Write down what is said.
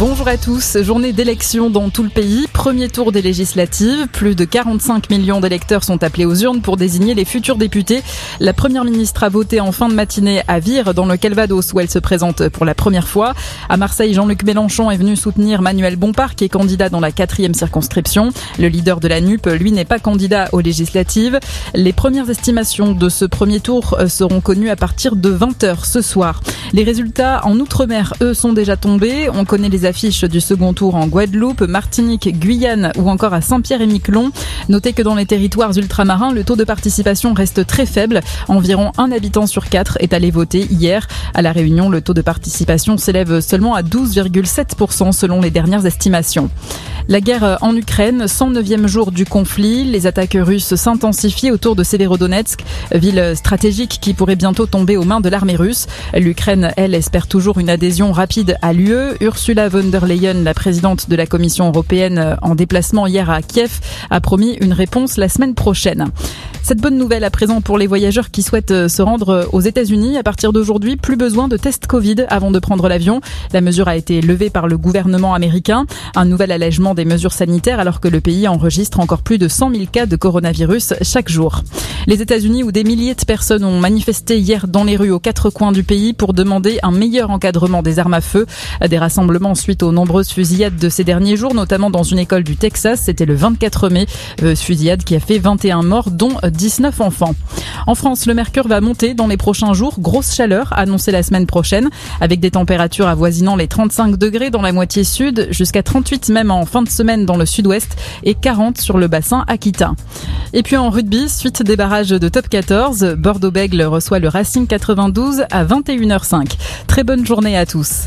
Bonjour à tous. Journée d'élection dans tout le pays. Premier tour des législatives. Plus de 45 millions d'électeurs sont appelés aux urnes pour désigner les futurs députés. La première ministre a voté en fin de matinée à Vire, dans le Calvados, où elle se présente pour la première fois. À Marseille, Jean-Luc Mélenchon est venu soutenir Manuel Bompard, qui est candidat dans la quatrième circonscription. Le leader de la NUP, lui, n'est pas candidat aux législatives. Les premières estimations de ce premier tour seront connues à partir de 20h ce soir. Les résultats en Outre-mer, eux, sont déjà tombés. On connaît les affiches du second tour en Guadeloupe, Martinique, Guyane ou encore à Saint-Pierre-et-Miquelon. Notez que dans les territoires ultramarins, le taux de participation reste très faible. Environ un habitant sur quatre est allé voter hier. À La Réunion, le taux de participation s'élève seulement à 12,7% selon les dernières estimations. La guerre en Ukraine, 109e jour du conflit, les attaques russes s'intensifient autour de Severodonetsk, ville stratégique qui pourrait bientôt tomber aux mains de l'armée russe. L'Ukraine, elle, espère toujours une adhésion rapide à l'UE. Ursula von der Leyen, la présidente de la Commission européenne en déplacement hier à Kiev, a promis une réponse la semaine prochaine. Cette bonne nouvelle à présent pour les voyageurs qui souhaitent se rendre aux États-Unis. À partir d'aujourd'hui, plus besoin de tests Covid avant de prendre l'avion. La mesure a été levée par le gouvernement américain. Un nouvel allègement des mesures sanitaires alors que le pays enregistre encore plus de 100 000 cas de coronavirus chaque jour. Les États-Unis où des milliers de personnes ont manifesté hier dans les rues aux quatre coins du pays pour demander un meilleur encadrement des armes à feu. Des rassemblements suite aux nombreuses fusillades de ces derniers jours, notamment dans une école du Texas. C'était le 24 mai. Euh, fusillade qui a fait 21 morts, dont 19 enfants. En France, le mercure va monter dans les prochains jours. Grosse chaleur annoncée la semaine prochaine, avec des températures avoisinant les 35 degrés dans la moitié sud, jusqu'à 38 même en fin de semaine dans le sud-ouest et 40 sur le bassin aquitain. Et puis en rugby, suite des barrages de top 14, Bordeaux-Bègle reçoit le Racing 92 à 21h05. Très bonne journée à tous.